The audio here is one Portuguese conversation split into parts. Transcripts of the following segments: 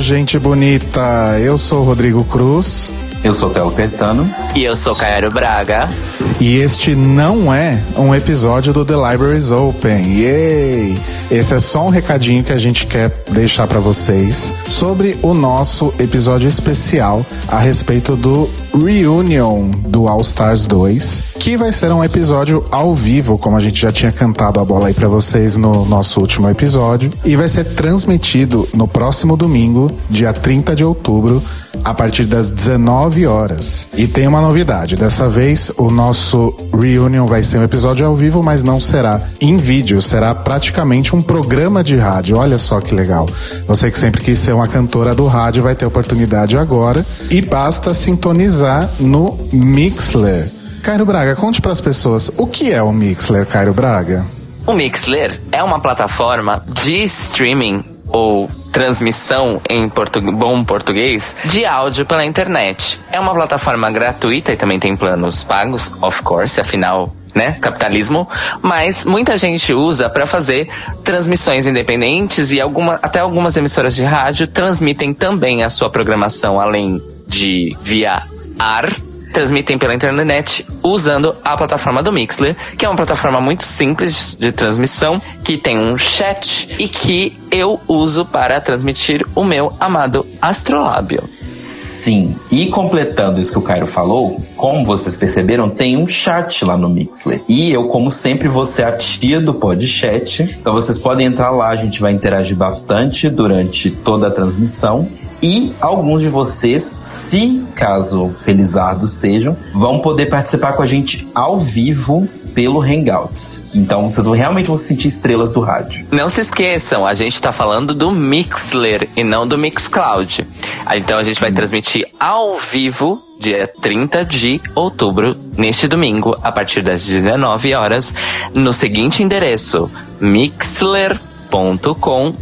gente bonita! Eu sou o Rodrigo Cruz. Eu sou Telo Caetano. E eu sou Cairo Braga. E este não é um episódio do The Libraries Open. Yay! Esse é só um recadinho que a gente quer deixar para vocês sobre o nosso episódio especial a respeito do Reunion do All Stars 2, que vai ser um episódio ao vivo, como a gente já tinha cantado a bola aí para vocês no nosso último episódio, e vai ser transmitido no próximo domingo, dia 30 de outubro, a partir das 19 horas. E tem uma novidade, dessa vez o nosso Reunion vai ser um episódio ao vivo, mas não será em vídeo, será praticamente um programa de rádio. Olha só que legal. Você que sempre quis ser uma cantora do rádio vai ter oportunidade agora e basta sintonizar no Mixler. Cairo Braga, conte para as pessoas o que é o Mixler, Cairo Braga. O Mixler é uma plataforma de streaming ou transmissão em portu bom português de áudio pela internet. É uma plataforma gratuita e também tem planos pagos, of course, afinal né, capitalismo, mas muita gente usa para fazer transmissões independentes e alguma, até algumas emissoras de rádio transmitem também a sua programação além de via ar transmitem pela internet usando a plataforma do Mixler, que é uma plataforma muito simples de transmissão, que tem um chat e que eu uso para transmitir o meu amado Astrolábio. Sim, e completando isso que o Cairo falou, como vocês perceberam, tem um chat lá no Mixler. E eu, como sempre, vou ser a tia do podcast. Então vocês podem entrar lá, a gente vai interagir bastante durante toda a transmissão. E alguns de vocês, se caso felizardos sejam, vão poder participar com a gente ao vivo pelo Hangouts. Então vocês vão realmente vão se sentir estrelas do rádio. Não se esqueçam, a gente está falando do Mixler e não do Mixcloud. Então a gente vai transmitir ao vivo dia 30 de outubro, neste domingo, a partir das 19 horas, no seguinte endereço: mixler.com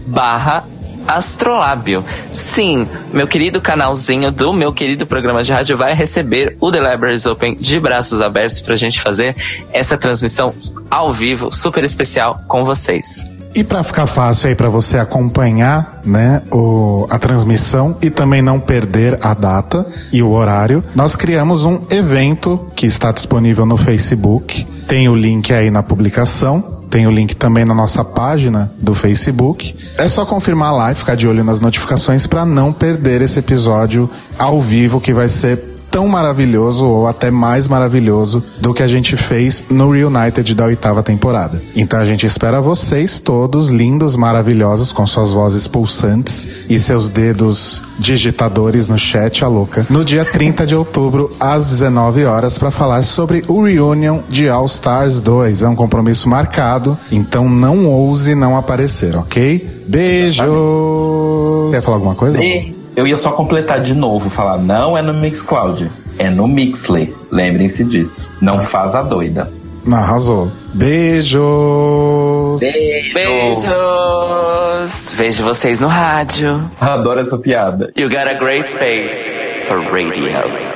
barra Astrolábio. Sim, meu querido canalzinho do meu querido programa de rádio vai receber o The Libraries Open de braços abertos pra gente fazer essa transmissão ao vivo, super especial com vocês. E para ficar fácil aí para você acompanhar, né, o, a transmissão e também não perder a data e o horário, nós criamos um evento que está disponível no Facebook. Tem o link aí na publicação tem o link também na nossa página do Facebook. É só confirmar lá e ficar de olho nas notificações para não perder esse episódio ao vivo que vai ser tão maravilhoso ou até mais maravilhoso do que a gente fez no Reunited da oitava temporada. Então a gente espera vocês todos lindos, maravilhosos, com suas vozes pulsantes e seus dedos digitadores no chat, a louca, no dia 30 de outubro, às 19 horas, para falar sobre o Reunion de All Stars 2. É um compromisso marcado, então não ouse não aparecer, ok? Beijo! Você ia falar alguma coisa? Beijo. Eu ia só completar de novo, falar, não é no Mixcloud, é no Mixley. Lembrem-se disso. Não faz a doida. Arrasou. Beijos! Beijos! Beijos! Vejo vocês no rádio. Adoro essa piada. You got a great face for radio.